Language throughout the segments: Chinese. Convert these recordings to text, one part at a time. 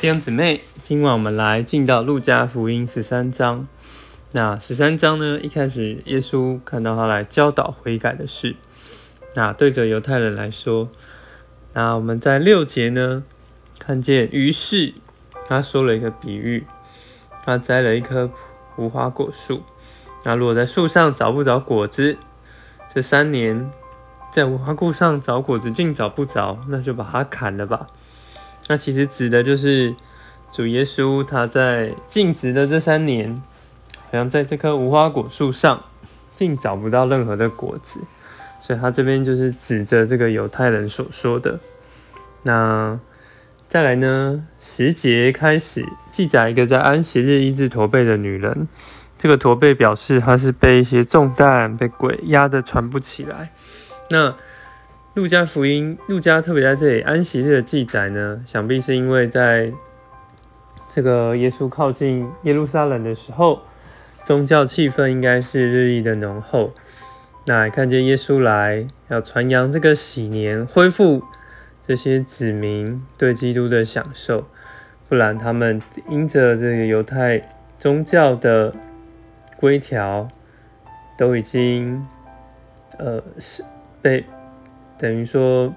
弟兄姊妹，今晚我们来进到路加福音十三章。那十三章呢，一开始耶稣看到他来教导悔改的事。那对着犹太人来说，那我们在六节呢，看见于是他说了一个比喻，他栽了一棵无花果树。那如果在树上找不着果子，这三年在无花果上找果子竟找不着，那就把它砍了吧。那其实指的就是主耶稣，他在尽职的这三年，好像在这棵无花果树上，竟找不到任何的果子，所以他这边就是指着这个犹太人所说的。那再来呢，十节开始记载一个在安息日医治驼背的女人，这个驼背表示她是被一些重担被鬼压得喘不起来。那路加福音，路加特别在这里安息日的记载呢，想必是因为在这个耶稣靠近耶路撒冷的时候，宗教气氛应该是日益的浓厚。那看见耶稣来，要传扬这个喜年，恢复这些子民对基督的享受，不然他们因着这个犹太宗教的规条，都已经呃是被。等于说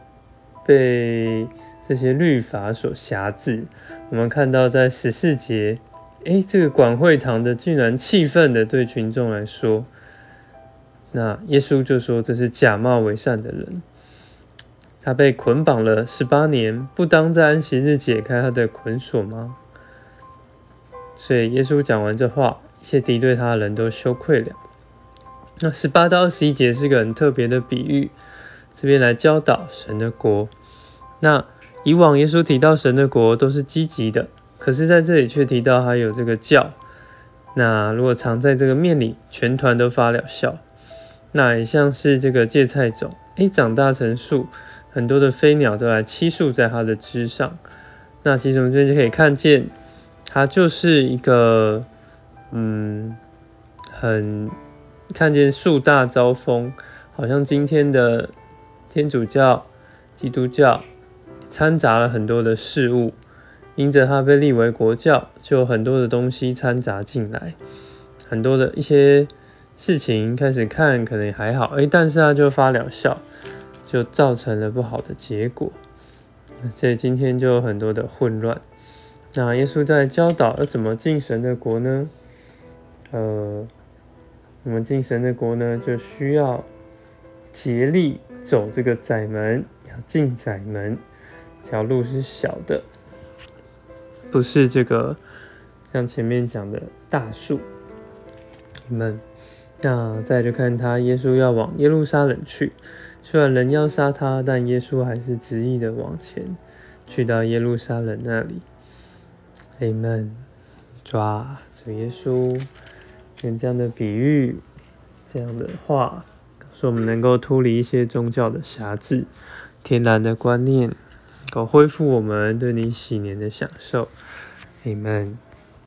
被这些律法所辖制。我们看到在十四节，哎，这个管会堂的竟然气愤的对群众来说，那耶稣就说这是假冒为善的人，他被捆绑了十八年，不当在安息日解开他的捆锁吗？所以耶稣讲完这话，一切敌对他的人都羞愧了。那十八到二十一节是个很特别的比喻。这边来教导神的国。那以往耶稣提到神的国都是积极的，可是在这里却提到还有这个教。那如果藏在这个面里，全团都发了笑。那也像是这个芥菜种，诶，长大成树，很多的飞鸟都来栖宿在它的枝上。那其实我们这边就可以看见，它就是一个，嗯，很看见树大招风，好像今天的。天主教、基督教掺杂了很多的事物，因着它被立为国教，就有很多的东西掺杂进来，很多的一些事情开始看可能也还好，哎，但是它就发了笑，就造成了不好的结果。所以今天就有很多的混乱。那耶稣在教导要怎么进神的国呢？呃，我们进神的国呢，就需要竭力。走这个窄门，要进窄门，这条路是小的，不是这个像前面讲的大树。你们，那再就看他，耶稣要往耶路撒冷去，虽然人要杀他，但耶稣还是执意的往前去到耶路撒冷那里。Amen。抓主耶稣用这样的比喻，这样的话。使我们能够脱离一些宗教的辖制、天然的观念，能够恢复我们对你喜年的享受。Amen。